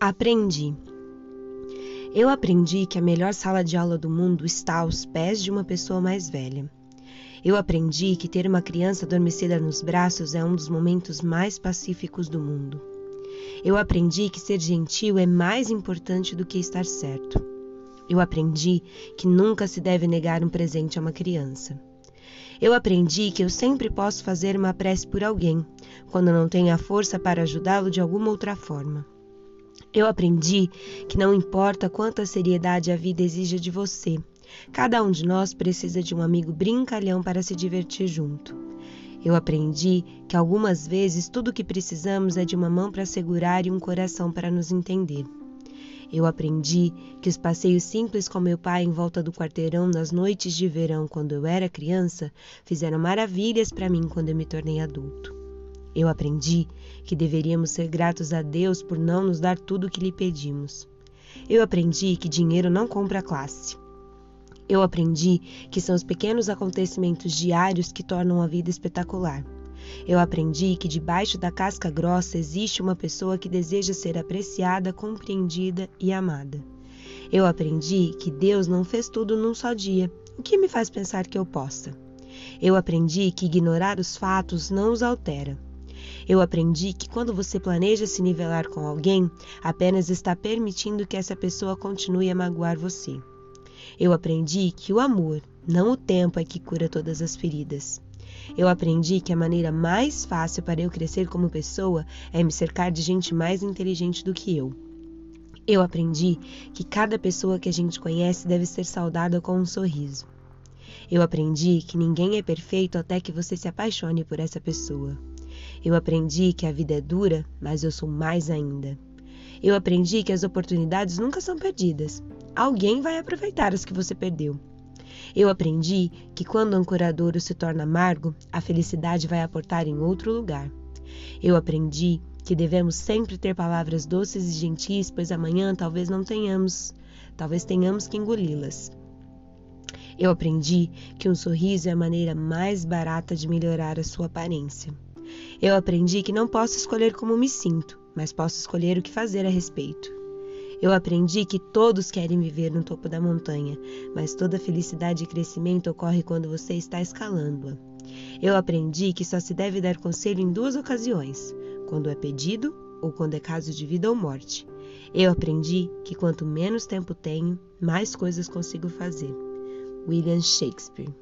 Aprendi. Eu aprendi que a melhor sala de aula do mundo está aos pés de uma pessoa mais velha. Eu aprendi que ter uma criança adormecida nos braços é um dos momentos mais pacíficos do mundo. Eu aprendi que ser gentil é mais importante do que estar certo. Eu aprendi que nunca se deve negar um presente a uma criança. Eu aprendi que eu sempre posso fazer uma prece por alguém, quando não tenho a força para ajudá-lo de alguma outra forma. Eu aprendi que não importa quanta seriedade a vida exija de você, cada um de nós precisa de um amigo brincalhão para se divertir junto. Eu aprendi que algumas vezes tudo o que precisamos é de uma mão para segurar e um coração para nos entender. Eu aprendi que os passeios simples com meu pai em volta do quarteirão nas noites de verão quando eu era criança fizeram maravilhas para mim quando eu me tornei adulto. Eu aprendi que deveríamos ser gratos a Deus por não nos dar tudo o que lhe pedimos. Eu aprendi que dinheiro não compra classe. Eu aprendi que são os pequenos acontecimentos diários que tornam a vida espetacular. Eu aprendi que debaixo da casca grossa existe uma pessoa que deseja ser apreciada, compreendida e amada. Eu aprendi que Deus não fez tudo num só dia, o que me faz pensar que eu possa. Eu aprendi que ignorar os fatos não os altera. Eu aprendi que quando você planeja se nivelar com alguém, apenas está permitindo que essa pessoa continue a magoar você. Eu aprendi que o amor, não o tempo, é que cura todas as feridas. Eu aprendi que a maneira mais fácil para eu crescer como pessoa é me cercar de gente mais inteligente do que eu. Eu aprendi que cada pessoa que a gente conhece deve ser saudada com um sorriso. Eu aprendi que ninguém é perfeito até que você se apaixone por essa pessoa. Eu aprendi que a vida é dura, mas eu sou mais ainda. Eu aprendi que as oportunidades nunca são perdidas. Alguém vai aproveitar as que você perdeu. Eu aprendi que quando um curadouro se torna amargo, a felicidade vai aportar em outro lugar. Eu aprendi que devemos sempre ter palavras doces e gentis, pois amanhã talvez não tenhamos, talvez tenhamos que engoli-las. Eu aprendi que um sorriso é a maneira mais barata de melhorar a sua aparência. Eu aprendi que não posso escolher como me sinto, mas posso escolher o que fazer a respeito. Eu aprendi que todos querem viver no topo da montanha, mas toda felicidade e crescimento ocorre quando você está escalando-a. Eu aprendi que só se deve dar conselho em duas ocasiões: quando é pedido ou quando é caso de vida ou morte. Eu aprendi que quanto menos tempo tenho, mais coisas consigo fazer. William Shakespeare